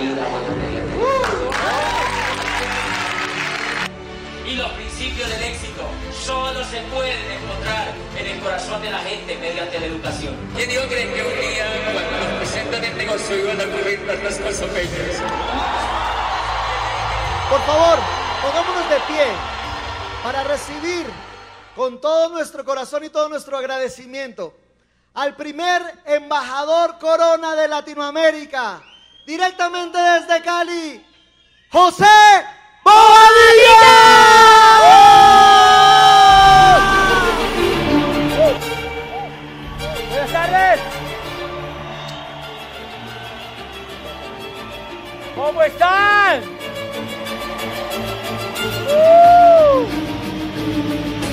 y una buena mediante. Y los principios del éxito solo se pueden encontrar en el corazón de la gente mediante la educación. ¿Quién dijo que un día cuando nos presentan el negocio iban a ocurrir tantas cosas bellas? Por favor, pongámonos de pie para recibir con todo nuestro corazón y todo nuestro agradecimiento al primer embajador corona de Latinoamérica, directamente desde Cali, José Bobadilla. Buenas tardes. ¿Cómo están? ¡Uh!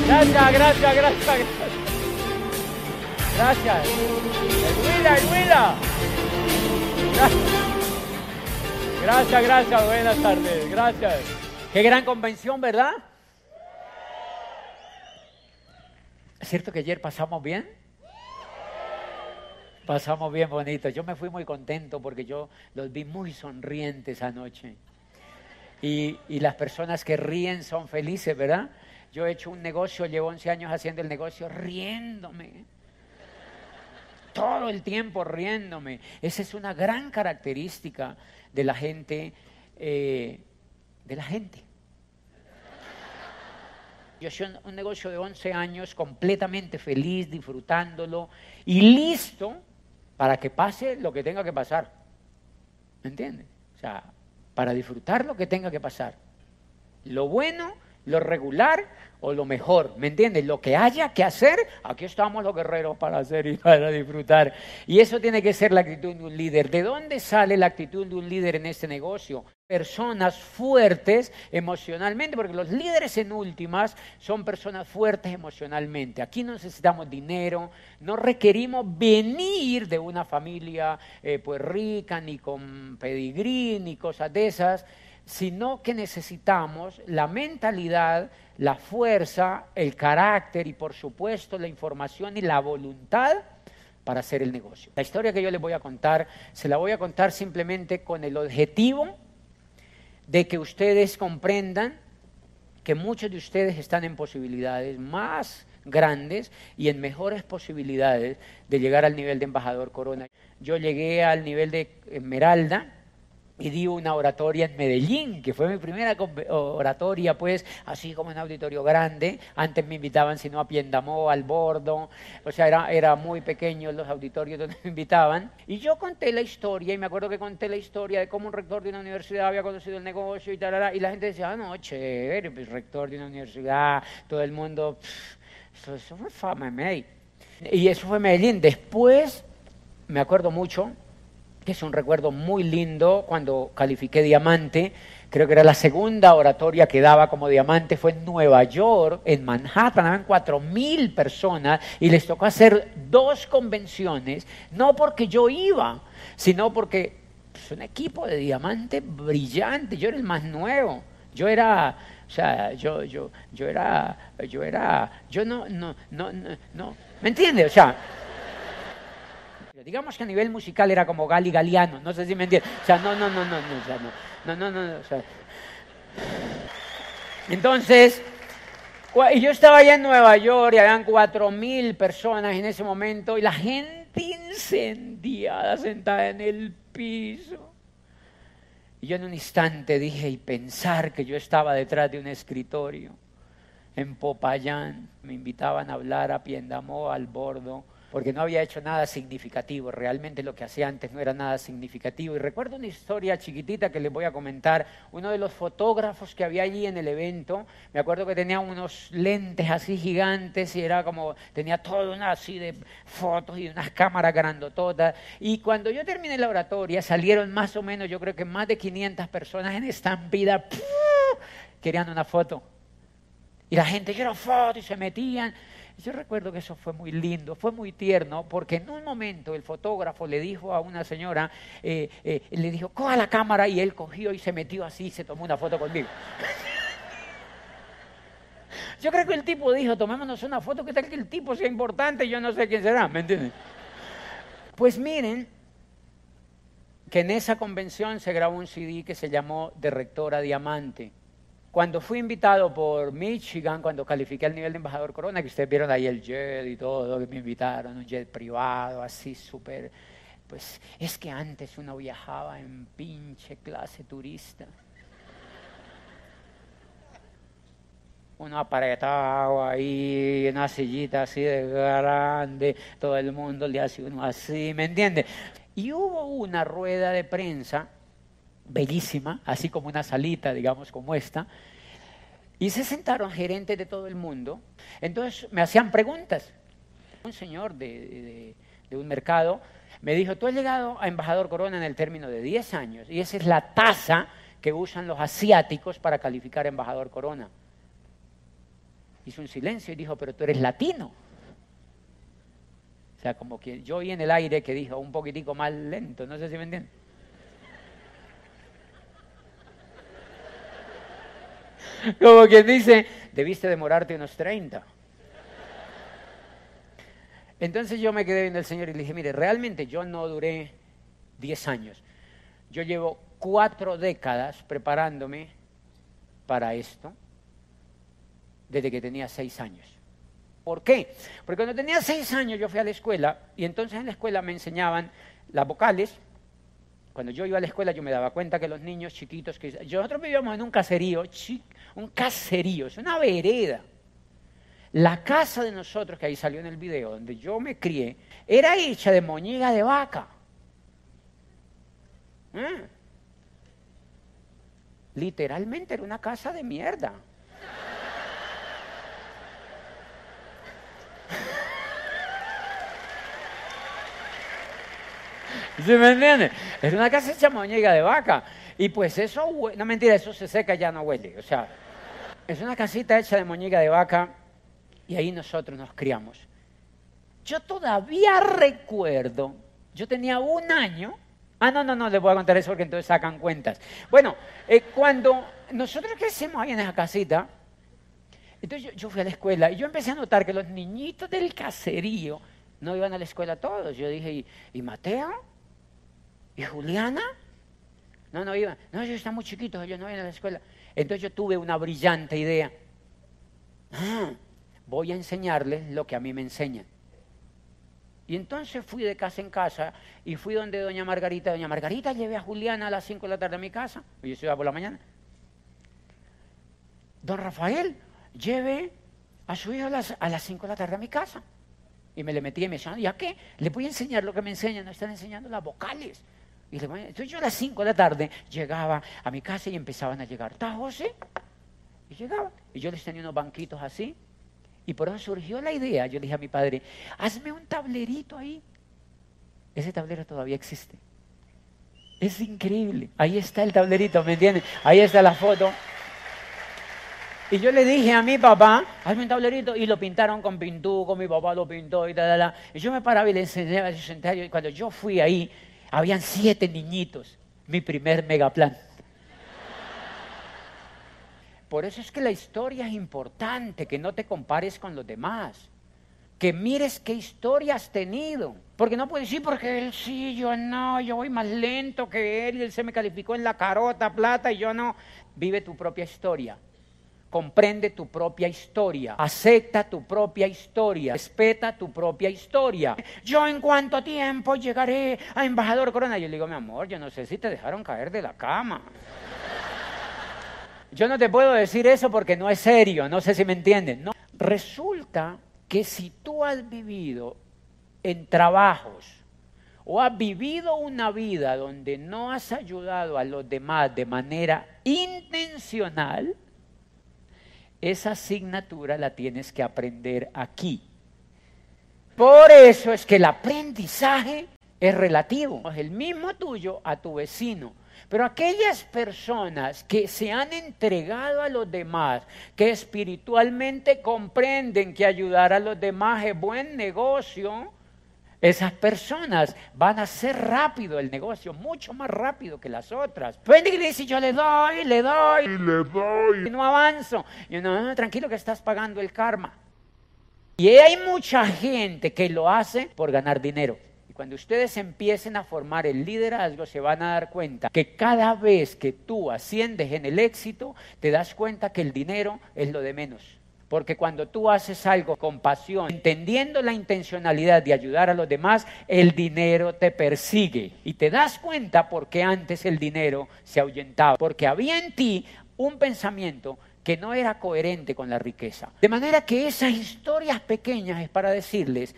Gracias, gracias, gracias, gracias. Gracias. El. Gracias, gracias, buenas tardes, gracias. Qué gran convención, ¿verdad? ¿Es cierto que ayer pasamos bien? Pasamos bien bonito. Yo me fui muy contento porque yo los vi muy sonrientes anoche. Y, y, las personas que ríen son felices, ¿verdad? Yo he hecho un negocio, llevo 11 años haciendo el negocio riéndome. Todo el tiempo riéndome. Esa es una gran característica de la gente, eh, de la gente. Yo soy un, un negocio de 11 años completamente feliz, disfrutándolo y listo para que pase lo que tenga que pasar. ¿Me entiendes? O sea, para disfrutar lo que tenga que pasar. Lo bueno, lo regular o lo mejor, ¿me entiendes? Lo que haya que hacer, aquí estamos los guerreros para hacer y para disfrutar. Y eso tiene que ser la actitud de un líder. ¿De dónde sale la actitud de un líder en este negocio? Personas fuertes emocionalmente, porque los líderes en últimas son personas fuertes emocionalmente. Aquí no necesitamos dinero, no requerimos venir de una familia eh, pues rica, ni con pedigrí, ni cosas de esas sino que necesitamos la mentalidad, la fuerza, el carácter y por supuesto la información y la voluntad para hacer el negocio. La historia que yo les voy a contar, se la voy a contar simplemente con el objetivo de que ustedes comprendan que muchos de ustedes están en posibilidades más grandes y en mejores posibilidades de llegar al nivel de embajador corona. Yo llegué al nivel de Esmeralda, y di una oratoria en Medellín, que fue mi primera oratoria, pues, así como en auditorio grande. Antes me invitaban, si no, a Piendamó, al Bordo. O sea, era, era muy pequeño los auditorios donde me invitaban. Y yo conté la historia, y me acuerdo que conté la historia de cómo un rector de una universidad había conocido el negocio y tal, y la gente decía, ah, no, chévere, pues, rector de una universidad, todo el mundo, eso, eso fue fama en Y eso fue Medellín. Después, me acuerdo mucho, que es un recuerdo muy lindo cuando califiqué diamante. Creo que era la segunda oratoria que daba como diamante, fue en Nueva York, en Manhattan, habían cuatro mil personas y les tocó hacer dos convenciones, no porque yo iba, sino porque es un equipo de diamante brillante, yo era el más nuevo, yo era, o sea, yo, yo, yo era, yo era, yo no, no, no, no, ¿me entiendes? O sea, Digamos que a nivel musical era como Gali Galiano, no sé si me entiendes. O sea, no, no, no, no, no, o sea, no, no, no, no, o sea. Entonces, y yo estaba allá en Nueva York y habían cuatro mil personas en ese momento y la gente incendiada sentada en el piso. Y yo en un instante dije, y pensar que yo estaba detrás de un escritorio en Popayán, me invitaban a hablar a Piendamó, al bordo porque no había hecho nada significativo. Realmente lo que hacía antes no era nada significativo. Y recuerdo una historia chiquitita que les voy a comentar. Uno de los fotógrafos que había allí en el evento, me acuerdo que tenía unos lentes así gigantes y era como, tenía todo una así de fotos y unas cámaras grandototas. Y cuando yo terminé la oratoria, salieron más o menos, yo creo que más de 500 personas en estampida, querían una foto. Y la gente quiero foto y se metían. Yo recuerdo que eso fue muy lindo, fue muy tierno, porque en un momento el fotógrafo le dijo a una señora, eh, eh, le dijo, coja la cámara, y él cogió y se metió así y se tomó una foto conmigo. Yo creo que el tipo dijo, tomémonos una foto, que tal que el tipo sea importante, yo no sé quién será, ¿me entienden? Pues miren, que en esa convención se grabó un CD que se llamó De Rectora Diamante. Cuando fui invitado por Michigan, cuando califiqué al nivel de embajador Corona, que ustedes vieron ahí el jet y todo, que me invitaron, un jet privado, así súper... Pues es que antes uno viajaba en pinche clase turista. uno apretado ahí, una sillita así de grande, todo el mundo le hace uno así, ¿me entiende? Y hubo una rueda de prensa bellísima, así como una salita, digamos, como esta, y se sentaron gerentes de todo el mundo, entonces me hacían preguntas. Un señor de, un mercado me dijo, tú has llegado a embajador Corona en el término de 10 años, y esa es la tasa que usan los asiáticos para calificar embajador Corona hizo un silencio y dijo, pero tú eres latino. O sea, como que yo oí en el aire que dijo un poquitico más lento, no sé si me entienden. Como quien dice, debiste demorarte unos 30. Entonces yo me quedé viendo al Señor y le dije, mire, realmente yo no duré 10 años. Yo llevo cuatro décadas preparándome para esto desde que tenía seis años. ¿Por qué? Porque cuando tenía seis años yo fui a la escuela y entonces en la escuela me enseñaban las vocales. Cuando yo iba a la escuela yo me daba cuenta que los niños chiquitos que nosotros vivíamos en un caserío, un caserío, es una vereda. La casa de nosotros que ahí salió en el video donde yo me crié era hecha de moñiga de vaca. ¿Eh? Literalmente era una casa de mierda. ¿Sí me entiendes? Es una casa hecha moñiga de vaca. Y pues eso, no mentira, eso se seca y ya no huele. O sea, es una casita hecha de moñiga de vaca y ahí nosotros nos criamos. Yo todavía recuerdo, yo tenía un año. Ah, no, no, no, les voy a contar eso porque entonces sacan cuentas. Bueno, eh, cuando nosotros crecimos ahí en esa casita, entonces yo, yo, fui a la escuela y yo empecé a notar que los niñitos del caserío no iban a la escuela todos. Yo dije, ¿y, y Mateo? ¿Y Juliana? No, no iban. No, ellos están muy chiquitos, ellos no iban a la escuela. Entonces yo tuve una brillante idea. Ah, voy a enseñarles lo que a mí me enseñan. Y entonces fui de casa en casa y fui donde doña Margarita. Doña Margarita, llevé a Juliana a las 5 de la tarde a mi casa. Yo se iba por la mañana. Don Rafael, lleve a su hijo a las, a 5 de la tarde a mi casa. Y me le metí y me decía, ¿y a qué? Le voy a enseñar lo que me enseñan. No están enseñando las vocales. Y yo a las 5 de la tarde llegaba a mi casa y empezaban a llegar. ¿Está José? Y llegaba. Y yo les tenía unos banquitos así. Y por eso surgió la idea. Yo le dije a mi padre, hazme un tablerito ahí. Ese tablero todavía existe. Es increíble. Ahí está el tablerito, ¿me entienden? Ahí está la foto. Y yo le dije a mi papá, hazme un tablerito, y lo pintaron con pintuco, mi papá lo pintó y tal, Y yo me paraba y le enseñaba, y cuando yo fui ahí, habían siete niñitos, mi primer megaplan. Por eso es que la historia es importante, que no te compares con los demás, que mires qué historia has tenido. Porque no puedes decir, porque él sí, yo no, yo voy más lento que él, y él se me calificó en la carota, plata, y yo no. Vive tu propia historia comprende tu propia historia, acepta tu propia historia, respeta tu propia historia. Yo en cuánto tiempo llegaré a embajador Corona. Yo le digo, mi amor, yo no sé si te dejaron caer de la cama. Yo no te puedo decir eso porque no es serio, no sé si me entienden. No. Resulta que si tú has vivido en trabajos o has vivido una vida donde no has ayudado a los demás de manera intencional, esa asignatura la tienes que aprender aquí. Por eso es que el aprendizaje es relativo, es el mismo tuyo a tu vecino. Pero aquellas personas que se han entregado a los demás, que espiritualmente comprenden que ayudar a los demás es buen negocio, esas personas van a hacer rápido el negocio, mucho más rápido que las otras. Pueden y dice, yo le doy, le doy, y le doy, y no avanzo. Y no, no, tranquilo que estás pagando el karma. Y hay mucha gente que lo hace por ganar dinero. Cuando ustedes empiecen a formar el liderazgo, se van a dar cuenta que cada vez que tú asciendes en el éxito, te das cuenta que el dinero es lo de menos. Porque cuando tú haces algo con pasión, entendiendo la intencionalidad de ayudar a los demás, el dinero te persigue. Y te das cuenta porque antes el dinero se ahuyentaba. Porque había en ti un pensamiento que no era coherente con la riqueza. De manera que esas historias pequeñas es para decirles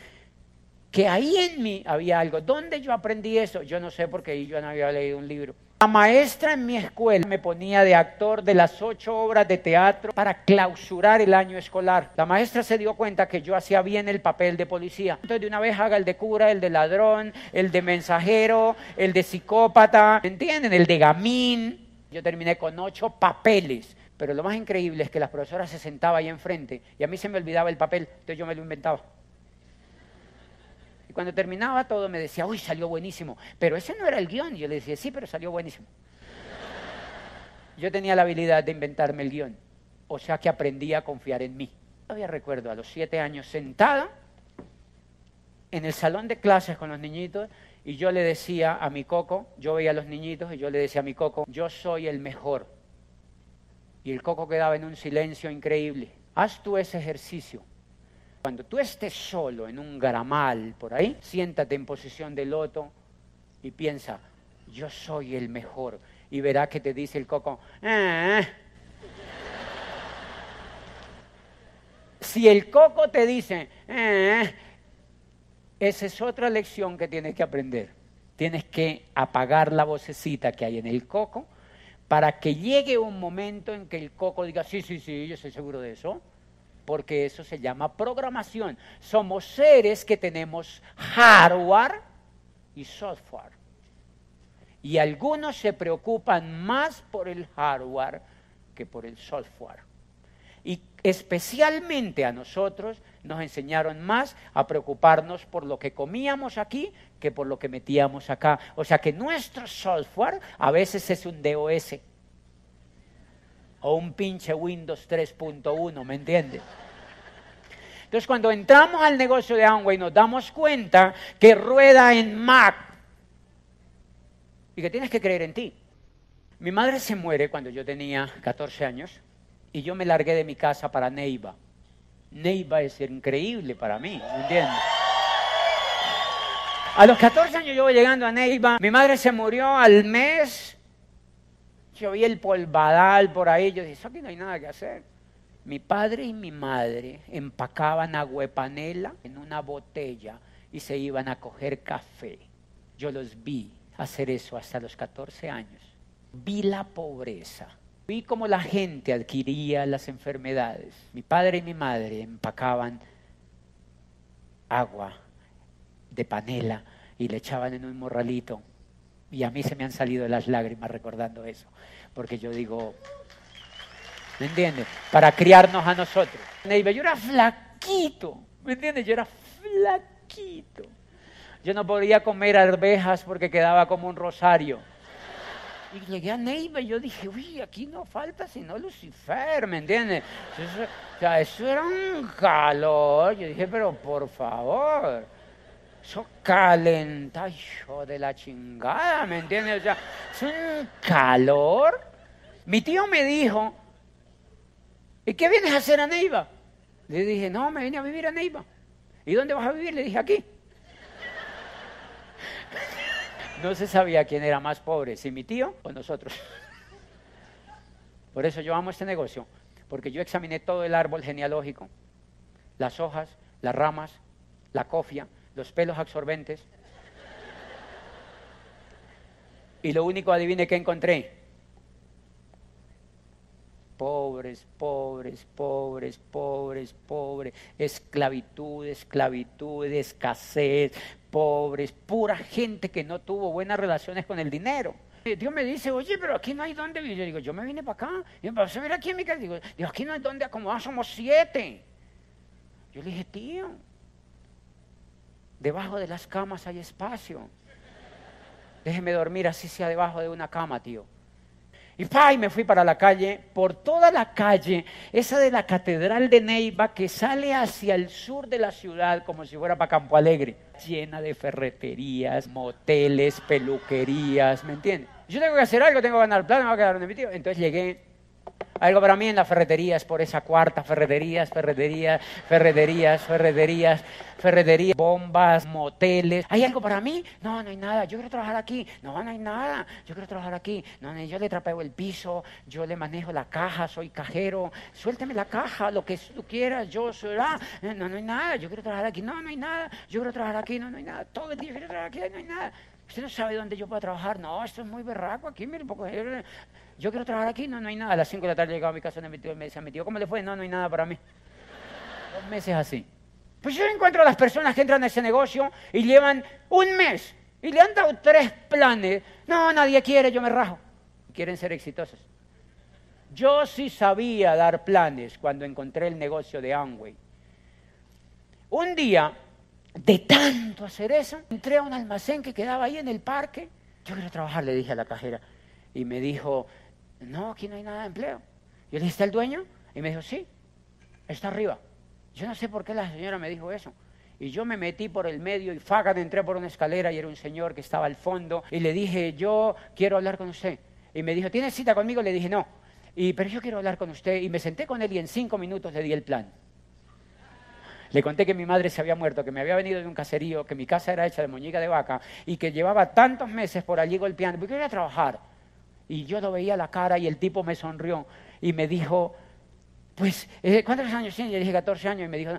que ahí en mí había algo. ¿Dónde yo aprendí eso? Yo no sé porque yo no había leído un libro. La maestra en mi escuela me ponía de actor de las ocho obras de teatro para clausurar el año escolar. La maestra se dio cuenta que yo hacía bien el papel de policía. Entonces de una vez haga el de cura, el de ladrón, el de mensajero, el de psicópata, ¿entienden? El de gamín. Yo terminé con ocho papeles. Pero lo más increíble es que la profesora se sentaba ahí enfrente y a mí se me olvidaba el papel, entonces yo me lo inventaba. Cuando terminaba todo me decía, uy, salió buenísimo. Pero ese no era el guion. Y yo le decía, sí, pero salió buenísimo. Yo tenía la habilidad de inventarme el guion. O sea que aprendí a confiar en mí. Todavía recuerdo a los siete años sentada en el salón de clases con los niñitos y yo le decía a mi coco, yo veía a los niñitos y yo le decía a mi coco, yo soy el mejor y el coco quedaba en un silencio increíble. Haz tú ese ejercicio. Cuando tú estés solo en un gramal por ahí, siéntate en posición de loto y piensa, yo soy el mejor. Y verá que te dice el coco, eh". si el coco te dice, eh", esa es otra lección que tienes que aprender. Tienes que apagar la vocecita que hay en el coco para que llegue un momento en que el coco diga, sí, sí, sí, yo estoy seguro de eso, porque eso se llama programación. Somos seres que tenemos hardware y software. Y algunos se preocupan más por el hardware que por el software. Y especialmente a nosotros nos enseñaron más a preocuparnos por lo que comíamos aquí que por lo que metíamos acá. O sea que nuestro software a veces es un DOS o un pinche Windows 3.1, ¿me entiendes? Entonces cuando entramos al negocio de Amway nos damos cuenta que rueda en Mac y que tienes que creer en ti. Mi madre se muere cuando yo tenía 14 años y yo me largué de mi casa para Neiva. Neiva es increíble para mí, ¿me entiendes? A los 14 años yo voy llegando a Neiva, mi madre se murió al mes, yo vi el polvadal por ahí, yo dije, eso aquí no hay nada que hacer. Mi padre y mi madre empacaban aguepanela en una botella y se iban a coger café. Yo los vi hacer eso hasta los 14 años. Vi la pobreza Vi cómo la gente adquiría las enfermedades. Mi padre y mi madre empacaban agua de panela y le echaban en un morralito. Y a mí se me han salido las lágrimas recordando eso. Porque yo digo, ¿me entiendes? Para criarnos a nosotros. Yo era flaquito, ¿me entiendes? Yo era flaquito. Yo no podía comer arvejas porque quedaba como un rosario. Y llegué a Neiva y yo dije, uy, aquí no falta sino Lucifer, ¿me entiendes? Eso, o sea, eso era un calor. Yo dije, pero por favor, eso calenta, yo de la chingada, ¿me entiendes? O sea, es un calor. Mi tío me dijo, ¿y qué vienes a hacer a Neiva? Le dije, no, me vine a vivir a Neiva. ¿Y dónde vas a vivir? Le dije, aquí. No se sabía quién era más pobre, si mi tío o nosotros. Por eso yo amo este negocio, porque yo examiné todo el árbol genealógico, las hojas, las ramas, la cofia, los pelos absorbentes. Y lo único, adivine que encontré. Pobres, pobres, pobres, pobres, pobres, esclavitud, esclavitud, escasez, pobres, pura gente que no tuvo buenas relaciones con el dinero. Dios me dice, oye, pero aquí no hay dónde vivir. Yo digo, yo me vine para acá. Y me a ver aquí en mi casa. Digo, aquí no hay dónde acomodar, somos siete. Yo le dije, tío, debajo de las camas hay espacio. Déjeme dormir así sea debajo de una cama, tío. Y pa, y me fui para la calle, por toda la calle, esa de la Catedral de Neiva que sale hacia el sur de la ciudad como si fuera para Campo Alegre, llena de ferreterías, moteles, peluquerías, ¿me entiendes? Yo tengo que hacer algo, tengo que ganar plata, me voy a quedar donde mi tío. Entonces llegué, algo para mí en las ferreterías, por esa cuarta, ferreterías, ferreterías, ferreterías, ferreterías, ferreterías, bombas, moteles. ¿Hay algo para mí? No, no hay nada. Yo quiero trabajar aquí. No, no hay nada. Yo quiero trabajar aquí. No, no, yo le trapeo el piso, yo le manejo la caja, soy cajero. Suélteme la caja, lo que tú quieras, yo soy. ah, No, no hay nada. Yo quiero trabajar aquí. No, no hay nada. Yo quiero trabajar aquí. No, no hay nada. Todo el día quiero trabajar aquí. No hay nada. Usted no sabe dónde yo puedo trabajar. No, esto es muy berraco aquí. Mire un poco. Yo quiero trabajar aquí. No, no hay nada. A las 5 de la tarde llegaba a mi casa, me, me decía, mi tío, ¿cómo le fue? No, no hay nada para mí. Dos meses así. Pues yo encuentro a las personas que entran a ese negocio y llevan un mes y le han dado tres planes. No, nadie quiere, yo me rajo. Quieren ser exitosos. Yo sí sabía dar planes cuando encontré el negocio de Amway. Un día, de tanto hacer eso, entré a un almacén que quedaba ahí en el parque. Yo quiero trabajar, le dije a la cajera. Y me dijo, no, aquí no hay nada de empleo. Yo le dije, ¿está el dueño? Y me dijo, sí, está arriba. Yo no sé por qué la señora me dijo eso. Y yo me metí por el medio y fagan entré por una escalera y era un señor que estaba al fondo. Y le dije, yo quiero hablar con usted. Y me dijo, ¿tiene cita conmigo? Le dije, no. Y, pero yo quiero hablar con usted. Y me senté con él y en cinco minutos le di el plan. Le conté que mi madre se había muerto, que me había venido de un caserío, que mi casa era hecha de muñeca de vaca y que llevaba tantos meses por allí golpeando, porque quería trabajar. Y yo lo veía la cara y el tipo me sonrió y me dijo, pues, eh, ¿cuántos años tiene? Yo dije 14 años y me dijo,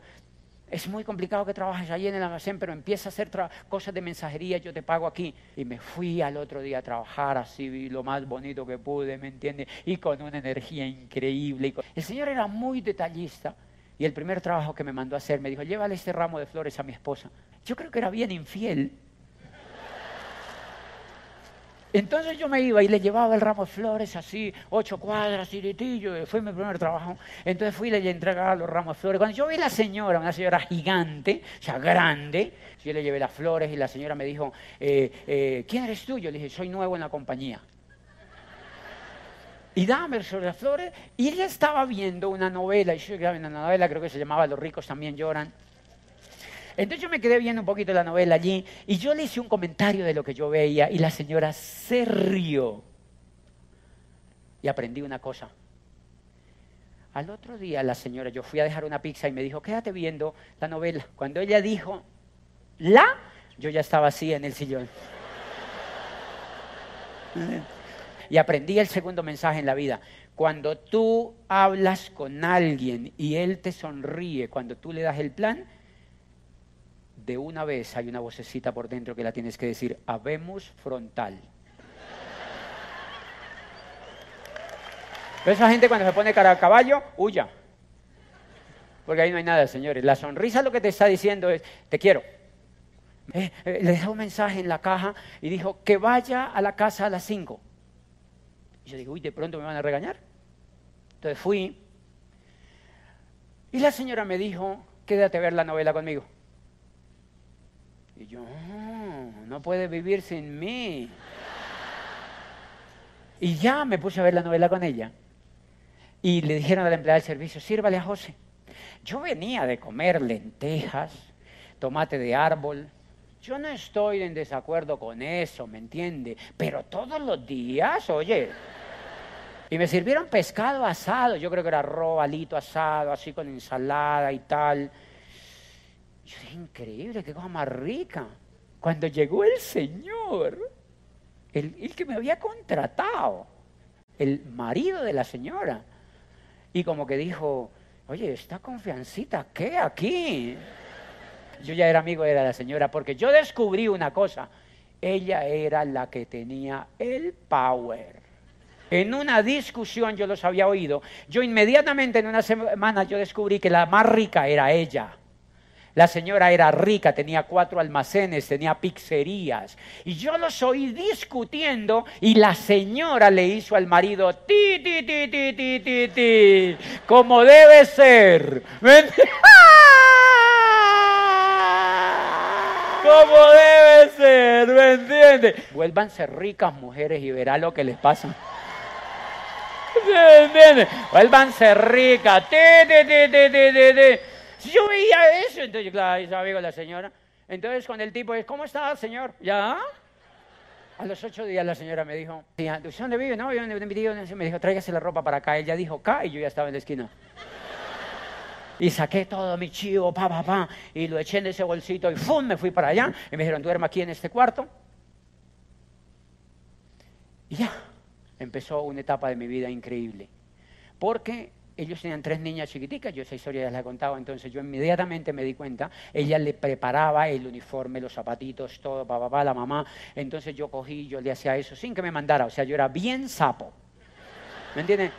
es muy complicado que trabajes allí en el almacén, pero empieza a hacer cosas de mensajería, yo te pago aquí. Y me fui al otro día a trabajar así, lo más bonito que pude, ¿me entiendes? Y con una energía increíble. El señor era muy detallista. Y el primer trabajo que me mandó a hacer me dijo, llévale este ramo de flores a mi esposa. Yo creo que era bien infiel. Entonces yo me iba y le llevaba el ramo de flores así, ocho cuadras, tiritillo, fue mi primer trabajo. Entonces fui y le entregaba los ramos de flores. Cuando yo vi a la señora, una señora gigante, o sea, grande, yo le llevé las flores y la señora me dijo, eh, eh, ¿quién eres tú? Yo le dije, soy nuevo en la compañía y dame sobre las flores. Y ella estaba viendo una novela, y yo grabé una novela, creo que se llamaba Los ricos también lloran. Entonces yo me quedé viendo un poquito la novela allí y yo le hice un comentario de lo que yo veía y la señora se rió. Y aprendí una cosa. Al otro día la señora, yo fui a dejar una pizza y me dijo, quédate viendo la novela. Cuando ella dijo, la, yo ya estaba así en el sillón. Y aprendí el segundo mensaje en la vida. Cuando tú hablas con alguien y él te sonríe, cuando tú le das el plan, de una vez hay una vocecita por dentro que la tienes que decir, habemos frontal. Pero esa gente cuando se pone cara a caballo, huya. Porque ahí no hay nada, señores. La sonrisa lo que te está diciendo es, te quiero. Eh, eh, le dejó un mensaje en la caja y dijo, que vaya a la casa a las 5. Y yo digo, uy, de pronto me van a regañar. Entonces fui. Y la señora me dijo, quédate a ver la novela conmigo. Y yo, no, no puede vivir sin mí. Y ya me puse a ver la novela con ella. Y le dijeron a la empleada del servicio, sírvale a José. Yo venía de comer lentejas, tomate de árbol, yo no estoy en desacuerdo con eso, ¿me entiende? Pero todos los días, oye. Y me sirvieron pescado asado, yo creo que era robalito asado, así con ensalada y tal. Yo dije, increíble, qué cosa más rica. Cuando llegó el Señor, el, el que me había contratado, el marido de la señora, y como que dijo, oye, esta confiancita, ¿qué aquí? Yo ya era amigo de la señora porque yo descubrí una cosa. Ella era la que tenía el power. En una discusión yo los había oído. Yo inmediatamente en una semana yo descubrí que la más rica era ella. La señora era rica, tenía cuatro almacenes, tenía pizzerías. Y yo los oí discutiendo y la señora le hizo al marido ti, ti, ti, ti, ti, ti, ti, como debe ser. como debe ser, ¿me entiendes? Vuélvanse ricas mujeres y verá lo que les pasa. ¿Entiendes? Vuélvanse rica. Te, te, te, yo veía eso, entonces, claro, yo sabía con la señora. Entonces, con el tipo, ¿cómo está, señor? ¿Ya? A los ocho días la señora me dijo, "¿Usted ¿dónde vive? No, vive donde mi tío. Me dijo, tráigase la ropa para acá. Ella dijo, acá, y yo ya estaba en la esquina. Y saqué todo mi chivo, pa, pa, pa, y lo eché en ese bolsito y ¡fum! me fui para allá. Y me dijeron, duerma aquí en este cuarto. Y ya, empezó una etapa de mi vida increíble. Porque ellos tenían tres niñas chiquiticas, yo esa historia ya la he contado, entonces yo inmediatamente me di cuenta, ella le preparaba el uniforme, los zapatitos, todo, pa, pa, pa, la mamá, entonces yo cogí, yo le hacía eso sin que me mandara, o sea, yo era bien sapo, ¿me entienden?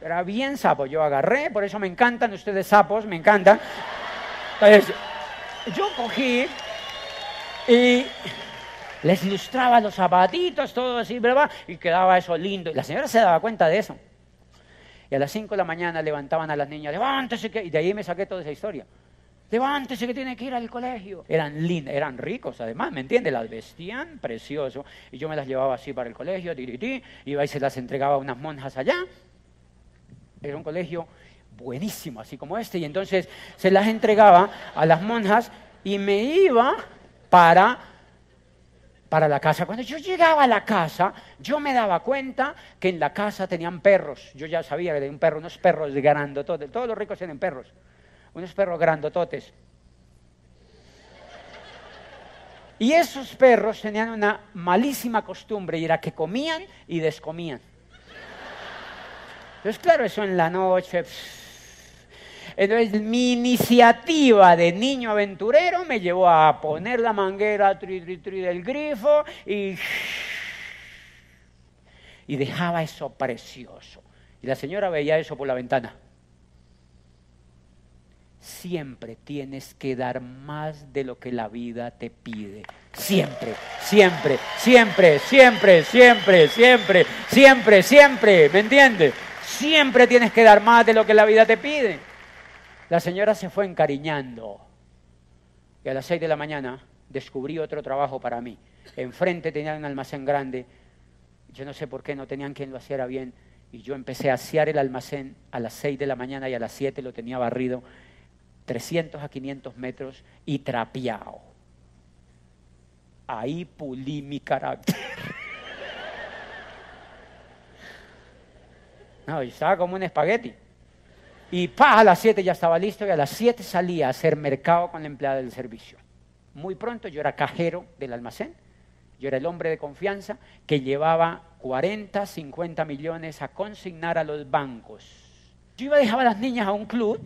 Era bien sapo, yo agarré, por eso me encantan ustedes sapos, me encantan. Entonces, yo cogí y les ilustraba los zapatitos, todo así, ¿verdad? Y quedaba eso lindo. Y la señora se daba cuenta de eso. Y a las 5 de la mañana levantaban a las niñas, levántese que... Y de ahí me saqué toda esa historia. Levántese que tiene que ir al colegio. Eran lindas, eran ricos además, ¿me entiendes? Las vestían precioso. Y yo me las llevaba así para el colegio, ti, iba y se las entregaba a unas monjas allá. Era un colegio buenísimo, así como este. Y entonces se las entregaba a las monjas y me iba para para la casa. Cuando yo llegaba a la casa, yo me daba cuenta que en la casa tenían perros. Yo ya sabía que tenía un perro, unos perros grandototes. Todos los ricos tienen perros. Unos perros grandototes. Y esos perros tenían una malísima costumbre y era que comían y descomían. Entonces, claro, eso en la noche. Entonces, mi iniciativa de niño aventurero me llevó a poner la manguera tri, tri, tri del grifo y, y dejaba eso precioso. Y la señora veía eso por la ventana. Siempre tienes que dar más de lo que la vida te pide. Siempre, siempre, siempre, siempre, siempre, siempre, siempre, siempre. ¿Me entiendes? Siempre tienes que dar más de lo que la vida te pide. La señora se fue encariñando y a las seis de la mañana descubrí otro trabajo para mí. Enfrente tenían un almacén grande, yo no sé por qué no tenían quien lo hiciera bien, y yo empecé a asear el almacén a las seis de la mañana y a las siete lo tenía barrido, 300 a 500 metros y trapeado. Ahí pulí mi carácter. No, yo estaba como un espagueti. Y pa, a las 7 ya estaba listo y a las 7 salía a hacer mercado con la empleada del servicio. Muy pronto yo era cajero del almacén, yo era el hombre de confianza que llevaba 40, 50 millones a consignar a los bancos. Yo iba a dejar a las niñas a un club,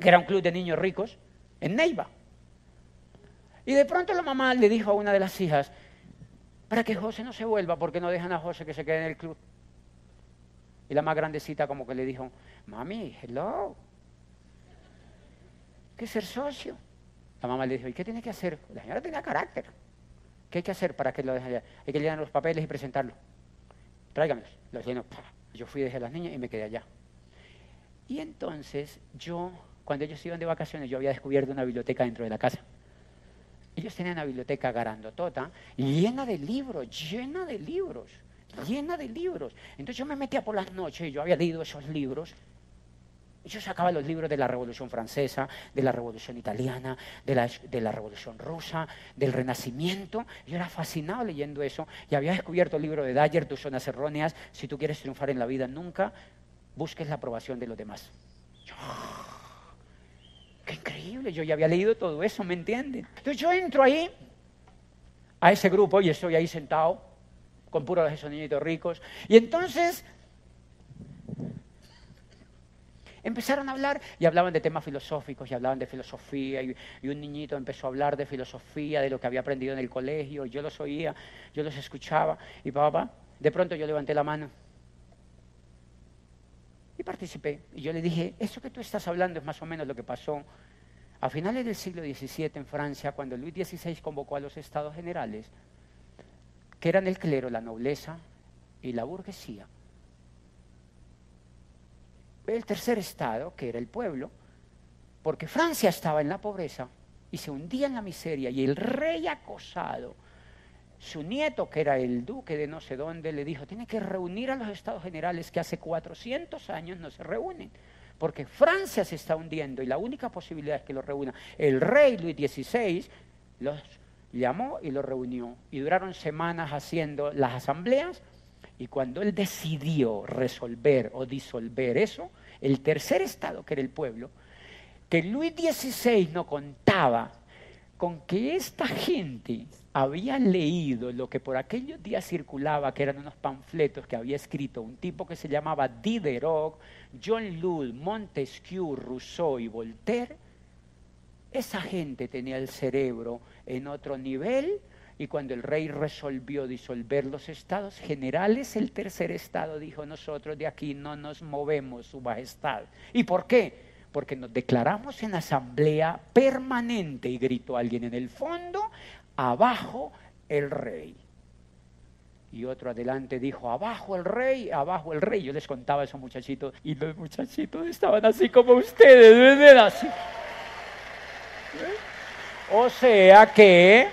que era un club de niños ricos, en Neiva. Y de pronto la mamá le dijo a una de las hijas, para que José no se vuelva, porque no dejan a José que se quede en el club. Y la más grandecita como que le dijo, mami, hello, ¿qué ser socio? La mamá le dijo, ¿y qué tiene que hacer? La señora tenía carácter. ¿Qué hay que hacer para que lo deje allá? Hay que llenar los papeles y presentarlo. Tráiganlos. Los lleno. Yo fui desde las niñas y me quedé allá. Y entonces yo, cuando ellos iban de vacaciones, yo había descubierto una biblioteca dentro de la casa. Ellos tenían una biblioteca garandotota, llena de libros, llena de libros llena de libros. Entonces yo me metía por las noches yo había leído esos libros. Yo sacaba los libros de la Revolución Francesa, de la Revolución Italiana, de la, de la Revolución Rusa, del Renacimiento. Yo era fascinado leyendo eso y había descubierto el libro de Dyer, Tus Zonas Erróneas. Si tú quieres triunfar en la vida, nunca busques la aprobación de los demás. ¡Qué increíble! Yo ya había leído todo eso, ¿me entienden? Entonces yo entro ahí, a ese grupo, y estoy ahí sentado, con puros esos niñitos ricos. Y entonces empezaron a hablar y hablaban de temas filosóficos y hablaban de filosofía y, un niñito empezó a hablar de filosofía, de lo que había aprendido en el colegio, yo los oía, yo los escuchaba y papá, de pronto yo levanté la mano y participé. Y yo le dije, eso que tú estás hablando es más o menos lo que pasó a finales del siglo XVII en Francia, cuando Luis XVI convocó a los estados generales que eran el clero, la nobleza y la burguesía. El tercer estado, que era el pueblo, porque Francia estaba en la pobreza y se hundía en la miseria y el rey acosado su nieto, que era el duque de no sé dónde, le dijo, tiene que reunir a los estados generales que hace 400 años no se reúnen, porque Francia se está hundiendo y la única posibilidad es que los reúna. El rey Luis XVI los llamó y los reunió. Y duraron semanas haciendo las asambleas. Y cuando él decidió resolver o disolver eso, el tercer estado, que era el pueblo, que Luis XVI no contaba con que esta gente había leído lo que por aquellos días circulaba, que eran unos panfletos que había escrito un tipo que se llamaba Diderot, John Lud, Montesquieu, Rousseau y Voltaire, esa gente tenía el cerebro en otro nivel y cuando el rey resolvió disolver los estados generales, el tercer estado dijo, nosotros de aquí no nos movemos, su majestad. ¿Y por qué? Porque nos declaramos en asamblea permanente, y gritó alguien en el fondo, abajo el rey. Y otro adelante dijo, abajo el rey, abajo el rey. Yo les contaba a esos muchachitos y los muchachitos estaban así como ustedes, ¿verdad? Así. O sea que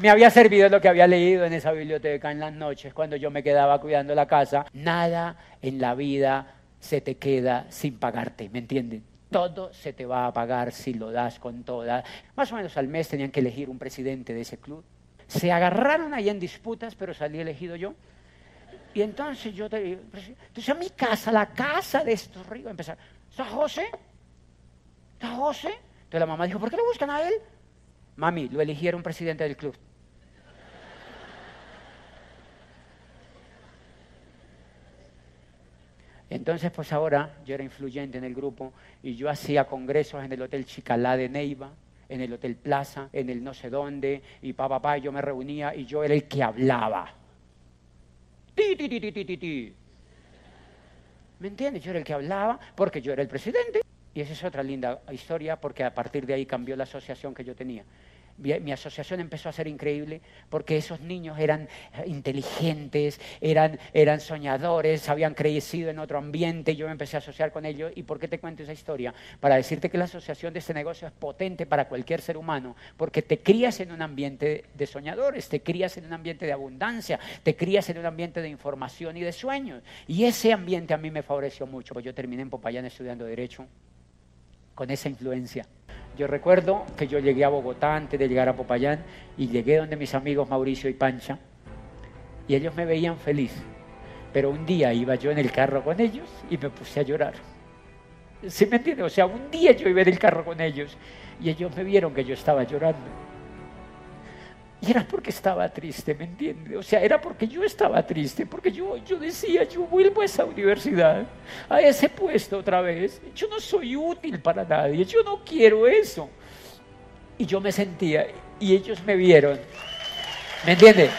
me había servido lo que había leído en esa biblioteca en las noches cuando yo me quedaba cuidando la casa. Nada en la vida se te queda sin pagarte, ¿me entienden? Todo se te va a pagar si lo das con toda. Más o menos al mes tenían que elegir un presidente de ese club. Se agarraron ahí en disputas, pero salí elegido yo. Y entonces yo te entonces a mi casa, la casa de estos ricos, empezaron, ¿está José? ¿Está José? Entonces la mamá dijo, ¿por qué lo buscan a él? Mami, lo eligieron presidente del club. Entonces, pues ahora yo era influyente en el grupo y yo hacía congresos en el Hotel Chicalá de Neiva, en el Hotel Plaza, en el no sé dónde, y papá, papá, yo me reunía y yo era el que hablaba. Ti, ti, ti, ti, ti, ti. ¿Me entiendes? Yo era el que hablaba porque yo era el presidente. Y esa es otra linda historia porque a partir de ahí cambió la asociación que yo tenía mi, asociación empezó a ser increíble porque esos niños eran eh, inteligentes, eran, eran soñadores, habían crecido en otro ambiente, yo me empecé a asociar con ellos. ¿Y por qué te cuento esa historia? Para decirte que la asociación de este negocio es potente para cualquier ser humano, porque te crías en un ambiente de soñadores, te crías en un ambiente de abundancia, te crías en un ambiente de información y de sueños. Y ese ambiente a mí me favoreció mucho, pues yo terminé en Popayán estudiando Derecho con esa influencia. Yo recuerdo que yo llegué a Bogotá antes de llegar a Popayán y llegué donde mis amigos Mauricio y Pancha y ellos me veían feliz. Pero un día iba yo en el carro con ellos y me puse a llorar. ¿Sí me entiendes? O sea, un día yo iba en el carro con ellos y ellos me vieron que yo estaba llorando. Y era porque estaba triste, ¿me entiendes? O sea, era porque yo estaba triste, porque yo, yo decía, yo vuelvo a esa universidad, a ese puesto otra vez. Yo no soy útil para nadie, yo no quiero eso. Y yo me sentía, y ellos me vieron, ¿me entiendes?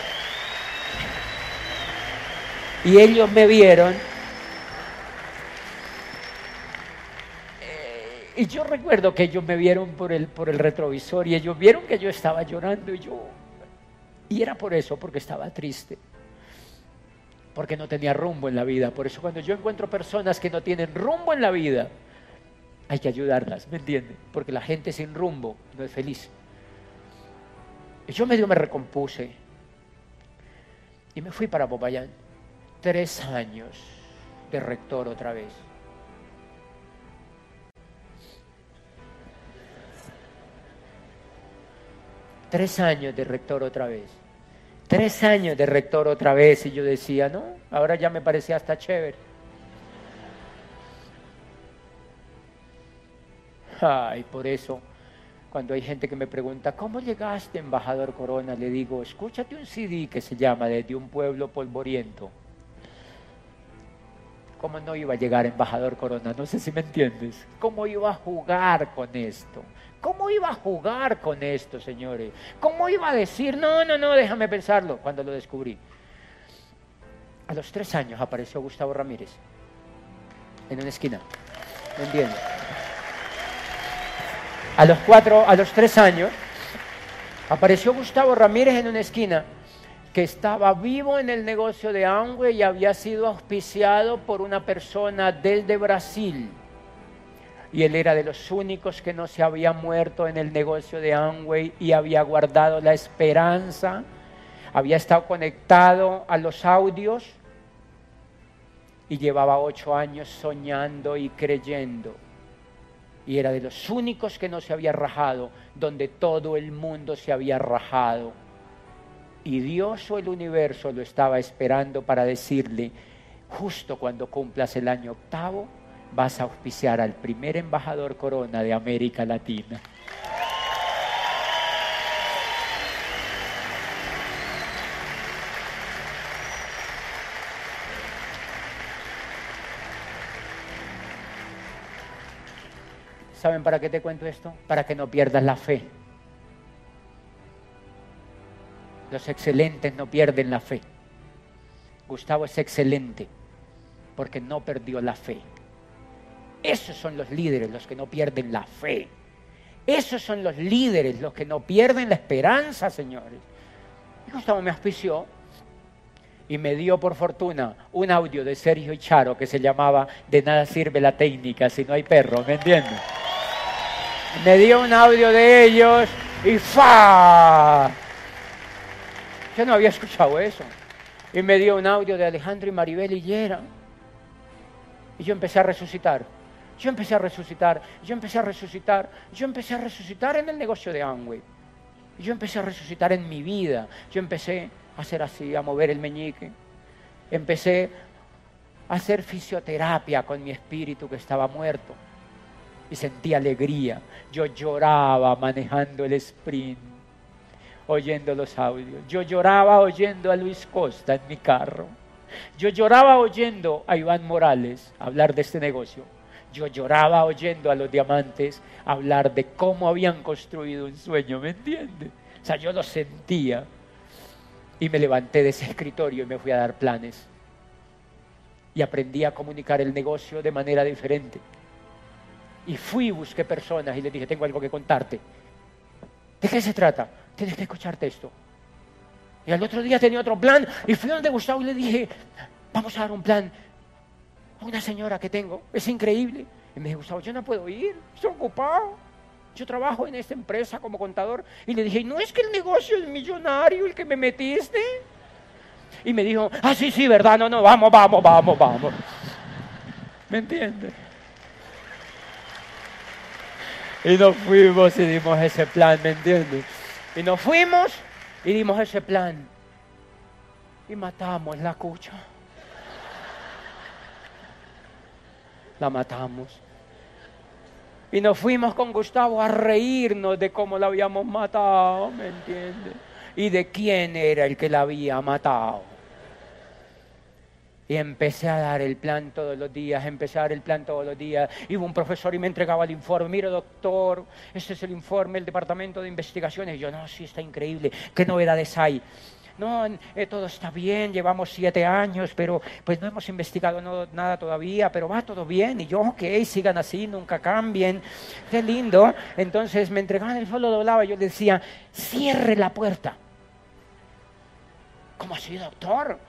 Y ellos me vieron. Eh, y yo recuerdo que ellos me vieron por el, por el retrovisor y ellos vieron que yo estaba llorando y yo, y era por eso, porque estaba triste, porque no tenía rumbo en la vida. Por eso cuando yo encuentro personas que no tienen rumbo en la vida, hay que ayudarlas, ¿me entiende? Porque la gente sin rumbo no es feliz. Y yo medio me recompuse y me fui para Popayán. Tres años de rector otra vez. Tres años de rector otra vez. Tres años de rector otra vez y yo decía, no, ahora ya me parecía hasta chévere. Ay, por eso, cuando hay gente que me pregunta, ¿cómo llegaste, embajador Corona? Le digo, escúchate un CD que se llama Desde un pueblo polvoriento. ¿Cómo no iba a llegar embajador Corona? No sé si me entiendes. ¿Cómo iba a jugar con esto? ¿Cómo iba a jugar con esto, señores? ¿Cómo iba a decir, no, no, no, déjame pensarlo cuando lo descubrí? A los tres años apareció Gustavo Ramírez en una esquina. ¿Me entiendes? A los cuatro, a los tres años, apareció Gustavo Ramírez en una esquina que estaba vivo en el negocio de Amway y había sido auspiciado por una persona del de Brasil y él era de los únicos que no se había muerto en el negocio de Amway y había guardado la esperanza había estado conectado a los audios y llevaba ocho años soñando y creyendo. Y era de los únicos que no se había rajado, donde todo el mundo se había rajado. Y Dios o el universo lo estaba esperando para decirle, justo cuando cumplas el año octavo, vas a auspiciar al primer embajador corona de América Latina. ¿Saben para qué te cuento esto? Para que no pierdas la fe. Los excelentes no pierden la fe. Gustavo es excelente porque no perdió la fe. Esos son los líderes, los que no pierden la fe. Esos son los líderes, los que no pierden la esperanza, señores. Y Gustavo me auspició y me dio por fortuna un audio de Sergio Charo que se llamaba De nada sirve la técnica si no hay perro, ¿me entiendes? me dio un audio de ellos y ¡fa! Yo no había escuchado eso. Y me dio un audio de Alejandro y Maribel Hillera. Y yo empecé a resucitar. Yo empecé a resucitar. Yo empecé a resucitar. Yo empecé a resucitar en el negocio de Amway. Yo empecé a resucitar en mi vida. Yo empecé a hacer así, a mover el meñique. Empecé a hacer fisioterapia con mi espíritu que estaba muerto y sentí alegría. Yo lloraba manejando el sprint, oyendo los audios. Yo lloraba oyendo a Luis Costa en mi carro. Yo lloraba oyendo a Iván Morales hablar de este negocio. Yo lloraba oyendo a los diamantes hablar de cómo habían construido un sueño, ¿me entiendes? O sea, yo lo sentía. Y me levanté de ese escritorio y me fui a dar planes. Y aprendí a comunicar el negocio de manera diferente. Y fui busqué personas y les dije, tengo algo que contarte. ¿De qué se trata? Tienes que escucharte esto. Y al otro día tenía otro plan y fui donde Gustavo y le dije, vamos a dar un plan una señora que tengo, es increíble. Y me dijo, Gustavo, yo no puedo ir, estoy ocupado. Yo trabajo en esta empresa como contador. Y le dije, ¿no es que el negocio es millonario el que me metiste? Y me dijo, ah, sí, sí, verdad, no, no, vamos, vamos, vamos, vamos. ¿Me entiendes? Y nos fuimos y dimos ese plan, ¿me entiendes? Y nos fuimos y dimos ese plan. Y matamos la cucha. La matamos. Y nos fuimos con Gustavo a reírnos de cómo la habíamos matado, ¿me entiendes? Y de quién era el que la había matado. Y empecé a dar el plan todos los días, empecé a dar el plan todos los días. Iba un profesor y me entregaba el informe. Mire, doctor, este es el informe del Departamento de Investigaciones. Y yo, no, sí, está increíble. ¿Qué novedades hay? No, eh, todo está bien, llevamos siete años, pero pues no hemos investigado nada todavía, pero va todo bien. Y yo, ok, sigan así, nunca cambien. Qué lindo. Entonces me entregaban el folio, lo doblaba y yo decía, cierre la puerta. ¿Cómo así, doctor?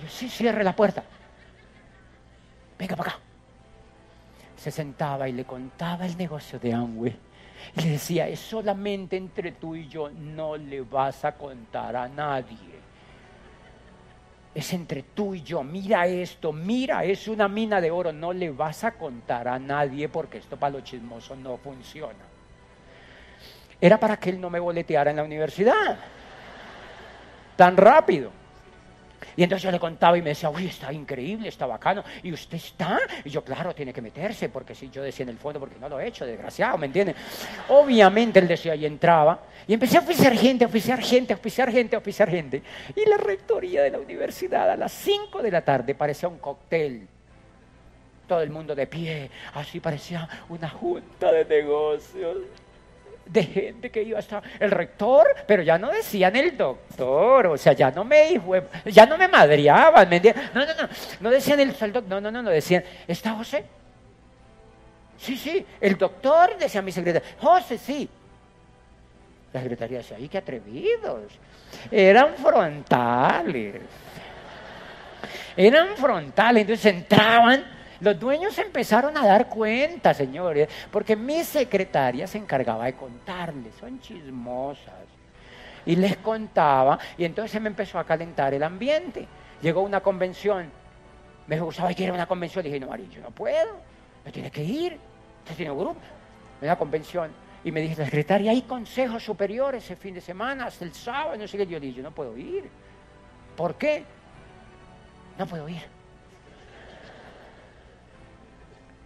Yo, sí, cierre la puerta. Venga para acá. Se sentaba y le contaba el negocio de Amway. Y le decía, es solamente entre tú y yo, no le vas a contar a nadie. Es entre tú y yo, mira esto, mira, es una mina de oro, no le vas a contar a nadie porque esto para los chismosos no funciona. Era para que él no me boleteara en la universidad. Tan rápido. Y entonces yo le contaba y me decía, uy, está increíble, está bacano. ¿Y usted está? Y yo, claro, tiene que meterse, porque si yo decía en el fondo, porque no lo he hecho, desgraciado, ¿me entiende? Obviamente él decía y entraba. Y empecé a oficiar gente, a oficiar gente, a oficiar gente, a oficiar gente. Y la rectoría de la universidad a las 5 de la tarde parecía un cóctel. Todo el mundo de pie, así parecía una junta de negocios de gente que iba hasta el rector, pero ya no decían el doctor, o sea, ya no me ya no me madreaban, ¿me No, no, no, no decían el, doctor, no, no, no, no decían, ¿está José? Sí, sí, el doctor decía mi secretaria, José, sí. La secretaria decía, ¡ay, qué atrevidos! Eran frontales. Eran frontales, entonces entraban los dueños empezaron a dar cuenta, señores, porque mi secretaria se encargaba de contarles, son chismosas. y les contaba, y entonces se me empezó a calentar el ambiente. Llegó una convención, me dijo, ¿sabes que era una convención? Dije, no, Marín, yo no puedo, me tienes que ir, usted tiene un grupo, una convención. Y me dije, secretaria, hay consejos superiores ese fin de semana, hasta el sábado, no sé qué. Yo dije, yo no puedo ir. ¿Por qué? No puedo ir.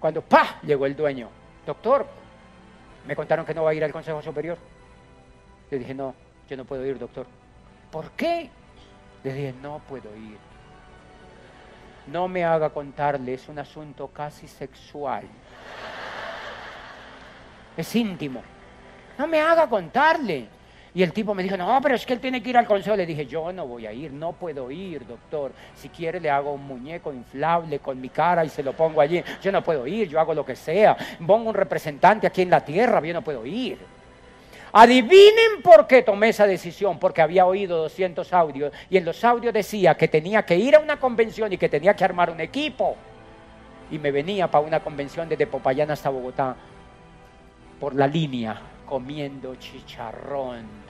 Cuando ¡pa! llegó el dueño, doctor, me contaron que no va a ir al Consejo Superior. Le dije, no, yo no puedo ir, doctor. ¿Por qué? Le dije, no puedo ir. No me haga contarle, es un asunto casi sexual. Es íntimo. No me haga contarle. Y el tipo me dijo, no, pero es que él tiene que ir al consejo. Le dije, yo no voy a ir, no puedo ir, doctor. Si quiere le hago un muñeco inflable con mi cara y se lo pongo allí. Yo no puedo ir, yo hago lo que sea. Pongo un representante aquí en la tierra, yo no puedo ir. Adivinen por qué tomé esa decisión, porque había oído 200 audios y en los audios decía que tenía que ir a una convención y que tenía que armar un equipo. Y me venía para una convención desde Popayán hasta Bogotá por la línea comiendo chicharrón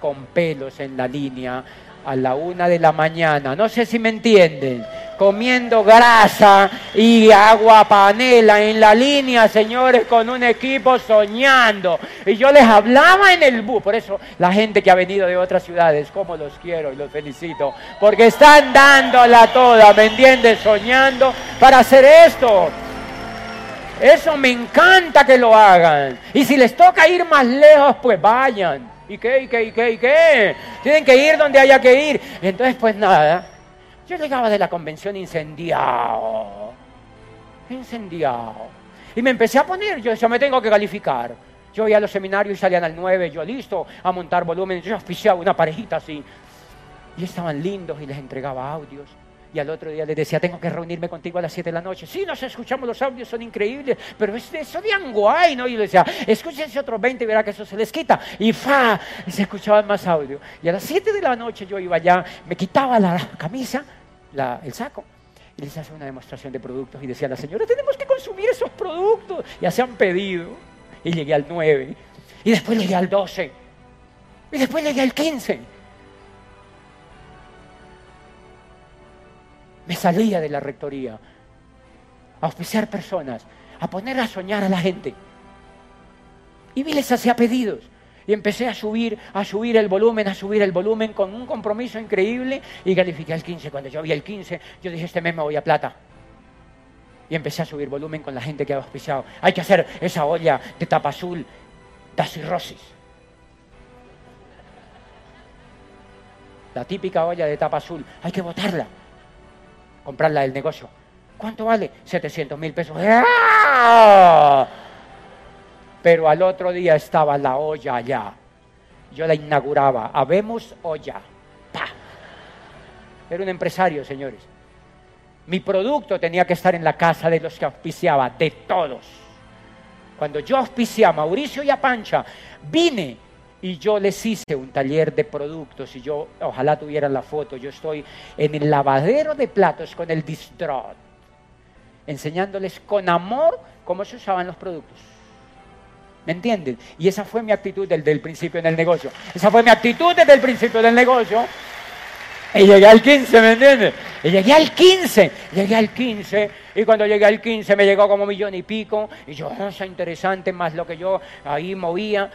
con pelos en la línea a la una de la mañana. No sé si me entienden. Comiendo grasa y agua panela en la línea, señores, con un equipo soñando. Y yo les hablaba en el bus. Por eso la gente que ha venido de otras ciudades, como los quiero y los felicito. Porque están dándola toda, ¿me entiendes? Soñando para hacer esto. Eso me encanta que lo hagan. Y si les toca ir más lejos, pues vayan. ¿Y qué? ¿Y qué? ¿Y qué? ¿Y qué? Tienen que ir donde haya que ir. entonces, pues nada. Yo llegaba de la convención incendiado. Incendiado. Y me empecé a poner, yo decía, me tengo que calificar. Yo iba a los seminarios y salían al 9, yo listo a montar volumen. Yo oficiaba una parejita así. Y estaban lindos y les entregaba audios. Y al otro día le decía, tengo que reunirme contigo a las 7 de la noche. Sí, nos escuchamos, los audios son increíbles, pero es eso de Anguay, ¿no? Y le decía, escúchense otros 20 y verá que eso se les quita. Y fa, y se escuchaban más audio. Y a las 7 de la noche yo iba allá, me quitaba la camisa, el saco, y les hacía una demostración de productos y decía la señora, tenemos que consumir esos productos. Ya se han pedido. Y llegué al 9. Y después llegué al 12. Y después llegué al 15. Me salía de la rectoría a auspiciar personas, a poner a soñar a la gente. Y les hacía pedidos. Y empecé a subir, a subir el volumen, a subir el volumen con un compromiso increíble y califiqué al 15. Cuando yo vi el 15, yo dije, este mes me voy a plata. Y empecé a subir volumen con la gente que había auspiciado. Hay que hacer esa olla de tapa azul, da cirrosis. La típica olla de tapa azul, hay que botarla comprarla del negocio. ¿Cuánto vale? 700 mil pesos. ¡Ah! Pero al otro día estaba la olla allá. Yo la inauguraba. Habemos olla. ¡Pa! Era un empresario, señores. Mi producto tenía que estar en la casa de los que auspiciaba, de todos. Cuando yo auspicié a Mauricio y a Pancha, vine y yo les hice un taller de productos y yo, ojalá tuvieran la foto, yo estoy en el lavadero de platos con el distrot, enseñándoles con amor cómo se usaban los productos. ¿Me entienden? Y esa fue mi actitud desde el principio en el negocio. Esa fue mi actitud desde el principio del negocio. Y llegué al 15, ¿me entiendes? Y llegué al 15, llegué al 15, y cuando llegué al 15 me llegó como millón y pico, y yo, eso interesante, más lo que yo ahí movía,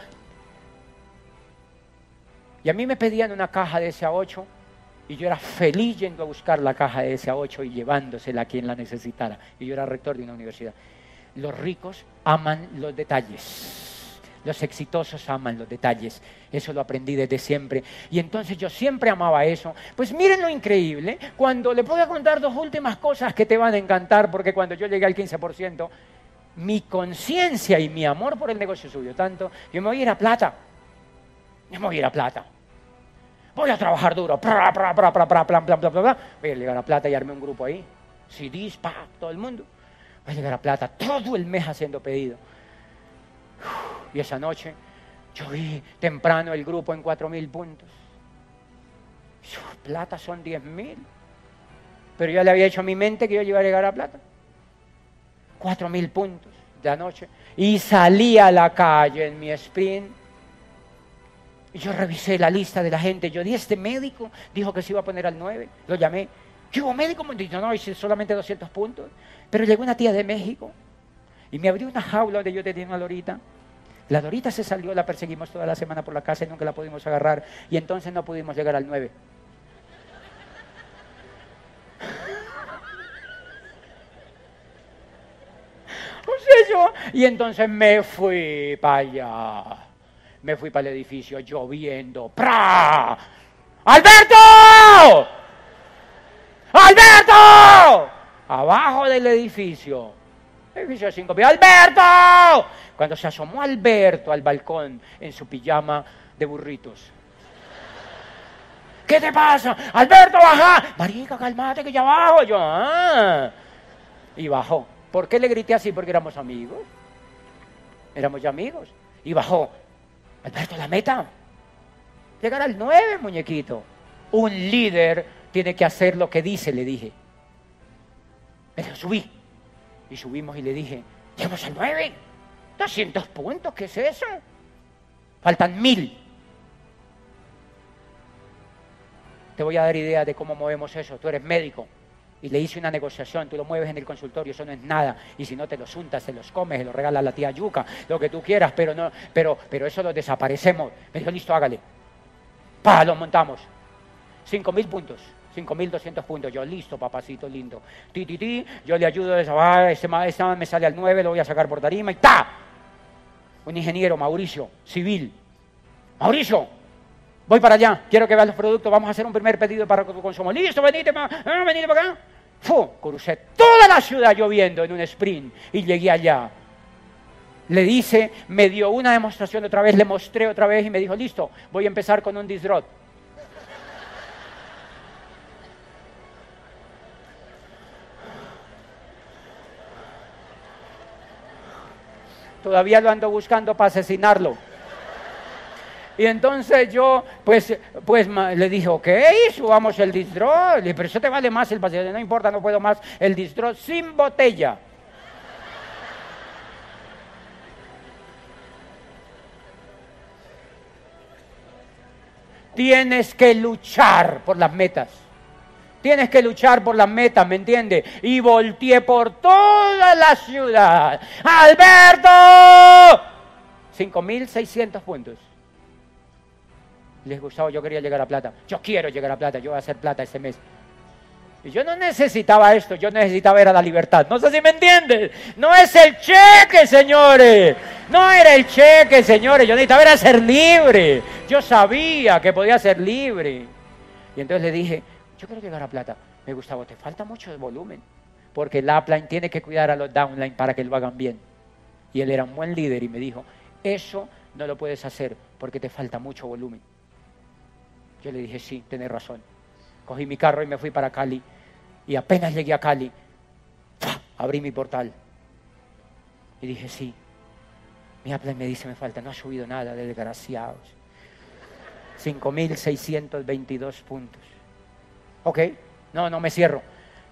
y a mí me pedían una caja de ese A8 y yo era feliz yendo a buscar la caja de ese A8 y llevándosela a quien la necesitara. Y yo era rector de una universidad. Los ricos aman los detalles. Los exitosos aman los detalles. Eso lo aprendí desde siempre. Y entonces yo siempre amaba eso. Pues miren lo increíble. Cuando le puedo contar dos últimas cosas que te van a encantar, porque cuando yo llegué al 15%, mi conciencia y mi amor por el negocio subió tanto, yo me voy a ir a plata. Me voy a ir a plata voy a trabajar duro, voy a llegar a plata y armé un grupo ahí, CDs, pa, todo el mundo, voy a llegar a plata, todo el mes haciendo pedido. Y esa noche yo vi temprano el grupo en 4.000 puntos. Plata son 10.000. Pero yo le había hecho a mi mente que yo iba a llegar a plata. 4.000 puntos de anoche. Y salí a la calle en mi sprint y yo revisé la lista de la gente. Yo di, este médico dijo que se iba a poner al 9. Lo llamé. ¿Qué hubo médico? Me dijo, no, hice solamente 200 puntos. Pero llegó una tía de México y me abrió una jaula donde yo tenía una lorita. La lorita se salió, la perseguimos toda la semana por la casa y nunca la pudimos agarrar. Y entonces no pudimos llegar al 9. O sea, yo. Y entonces me fui para allá. Me fui para el edificio lloviendo. ¡Pra! ¡Alberto! ¡Alberto! Abajo del edificio. Edificio 5 ¡Alberto! Cuando se asomó Alberto al balcón en su pijama de burritos. ¿Qué te pasa? Alberto, baja. Marica, calmate que ya bajo. Yo, ah. Y bajó. ¿Por qué le grité así? Porque éramos amigos. Éramos ya amigos. Y bajó. Alberto, la meta. Llegar al 9, muñequito. Un líder tiene que hacer lo que dice, le dije. Me lo subí. Y subimos y le dije, llegamos al 9. 200 puntos, ¿qué es eso? Faltan mil. Te voy a dar idea de cómo movemos eso. Tú eres médico y le hice una negociación, tú lo mueves en el consultorio, eso no es nada. Y si no te los untas, se los comes, se los regalas a la tía Yuca, lo que tú quieras, pero no, pero, pero eso lo desaparecemos. Me dijo, listo, hágale. Pa, lo montamos. Cinco mil puntos. 5.200 puntos. Yo, listo, papacito lindo. Ti, ti, ti, yo le ayudo a esa, ese, ese me sale al 9, lo voy a sacar por tarima y ¡ta! Un ingeniero, Mauricio, civil. Mauricio, voy para allá, quiero que veas los productos, vamos a hacer un primer pedido para tu consumo. Listo, venite, pa, ah, venite para acá. Fu, crucé toda la ciudad lloviendo en un sprint y llegué allá. Le dice, me dio una demostración otra vez, le mostré otra vez y me dijo, listo, voy a empezar con un disrot. Todavía lo ando buscando para asesinarlo. Y entonces yo, pues, pues le dije, ok, subamos el distro. Pero eso te vale más el paciente. No importa, no puedo más el distro sin botella. Tienes que luchar por las metas. Tienes que luchar por las metas, ¿me entiendes? Y volteé por toda la ciudad. ¡Alberto! 5.600 puntos. Les gustaba, yo quería llegar a plata. Yo quiero llegar a plata, yo voy a hacer plata ese mes. Y yo no necesitaba esto, yo necesitaba era la libertad. No sé si me entiendes. No es el cheque, señores. No era el cheque, señores. Yo necesitaba era ser libre. Yo sabía que podía ser libre. Y entonces le dije, yo quiero llegar a plata. Me Gustavo, te falta mucho de volumen, porque el upline tiene que cuidar a los downline para que lo hagan bien. Y él era un buen líder y me dijo, eso no lo puedes hacer porque te falta mucho volumen. Yo le dije, sí, tienes razón. Cogí mi carro y me fui para Cali. Y apenas llegué a Cali, abrí mi portal. Y dije, sí. Mi upline me dice, me falta, no ha subido nada de desgraciados. 5.622 puntos. Ok, no, no me cierro.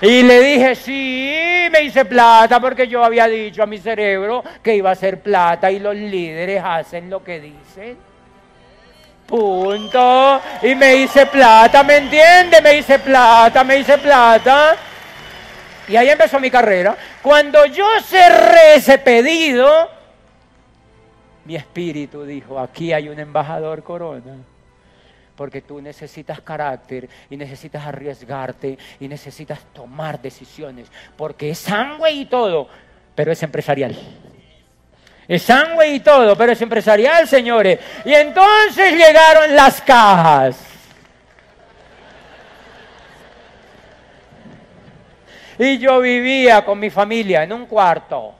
Y le dije, sí, me hice plata porque yo había dicho a mi cerebro que iba a ser plata y los líderes hacen lo que dicen. Punto. Y me hice plata, ¿me entiende? Me hice plata, me hice plata. Y ahí empezó mi carrera. Cuando yo cerré ese pedido, mi espíritu dijo, aquí hay un embajador corona. Porque tú necesitas carácter y necesitas arriesgarte y necesitas tomar decisiones. Porque es sangre y todo, pero es empresarial. Es sangre y todo, pero es empresarial, señores. Y entonces llegaron las cajas. Y yo vivía con mi familia en un cuarto.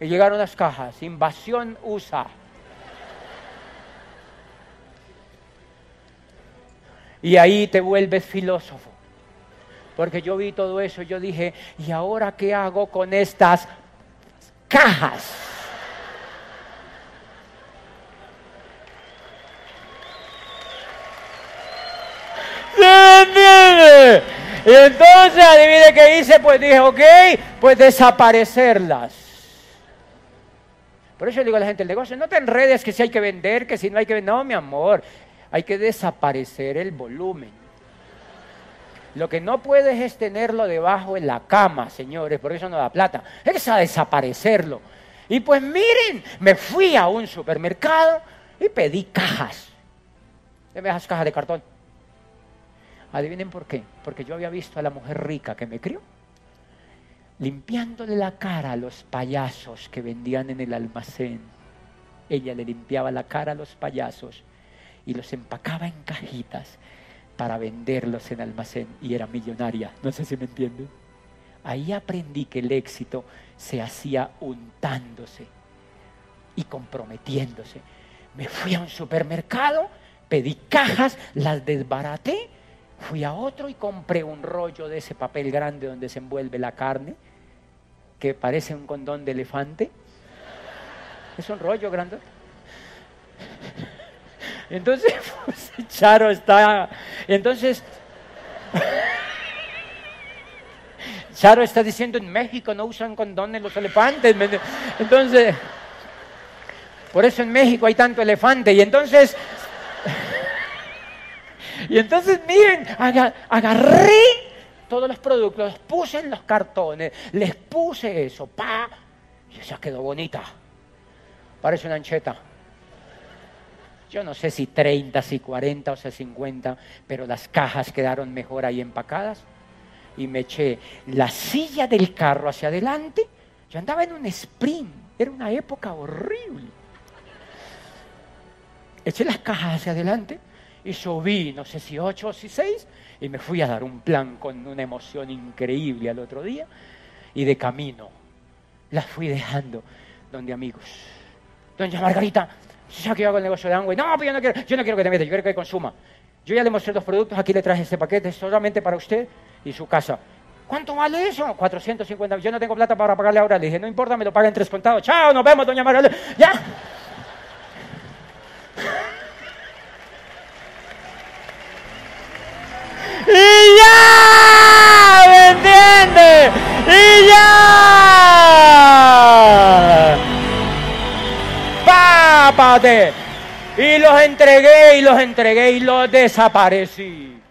Y llegaron las cajas, invasión USA. Y ahí te vuelves filósofo. Porque yo vi todo eso, yo dije, ¿y ahora qué hago con estas cajas? Y entonces, adivine qué hice, pues dije, ok, pues desaparecerlas. Por eso le digo a la gente, el negocio, no te enredes que si hay que vender, que si no hay que vender. No, mi amor, hay que desaparecer el volumen. Lo que no puedes es tenerlo debajo en la cama, señores, por eso no da plata. Es a desaparecerlo. Y pues miren, me fui a un supermercado y pedí cajas. Deme esas cajas de cartón. Adivinen por qué. Porque yo había visto a la mujer rica que me crió limpiándole la cara a los payasos que vendían en el almacén. Ella le limpiaba la cara a los payasos y los empacaba en cajitas para venderlos en almacén y era millonaria. No sé si me entienden. Ahí aprendí que el éxito se hacía untándose y comprometiéndose. Me fui a un supermercado, pedí cajas, las desbaraté Fui a otro y compré un rollo de ese papel grande donde se envuelve la carne, que parece un condón de elefante. Es un rollo grande. Entonces, pues, Charo está. Entonces, Charo está diciendo en México no usan condones los elefantes. Entonces, por eso en México hay tanto elefante. Y entonces y entonces, miren, agarré todos los productos, los puse en los cartones, les puse eso, pa, y esa quedó bonita. Parece una ancheta. Yo no sé si 30, si 40 o si 50, pero las cajas quedaron mejor ahí empacadas. Y me eché la silla del carro hacia adelante. Yo andaba en un sprint, era una época horrible. Eché las cajas hacia adelante y subí, no sé si ocho o si seis, y me fui a dar un plan con una emoción increíble al otro día. Y de camino las fui dejando donde amigos. Doña Margarita, ¿sabes que yo hago el negocio de agua? No, pero yo no quiero, yo no quiero que te metas, yo quiero que consuma. Yo ya le mostré los productos, aquí le traje este paquete solamente para usted y su casa. ¿Cuánto vale eso? 450. Yo no tengo plata para pagarle ahora. Le dije, no importa, me lo paguen tres contados. Chao, nos vemos, doña Margarita. Ya. y ya, ¿me entiendes? Y ya. Y los entregué y los entregué y los desaparecí.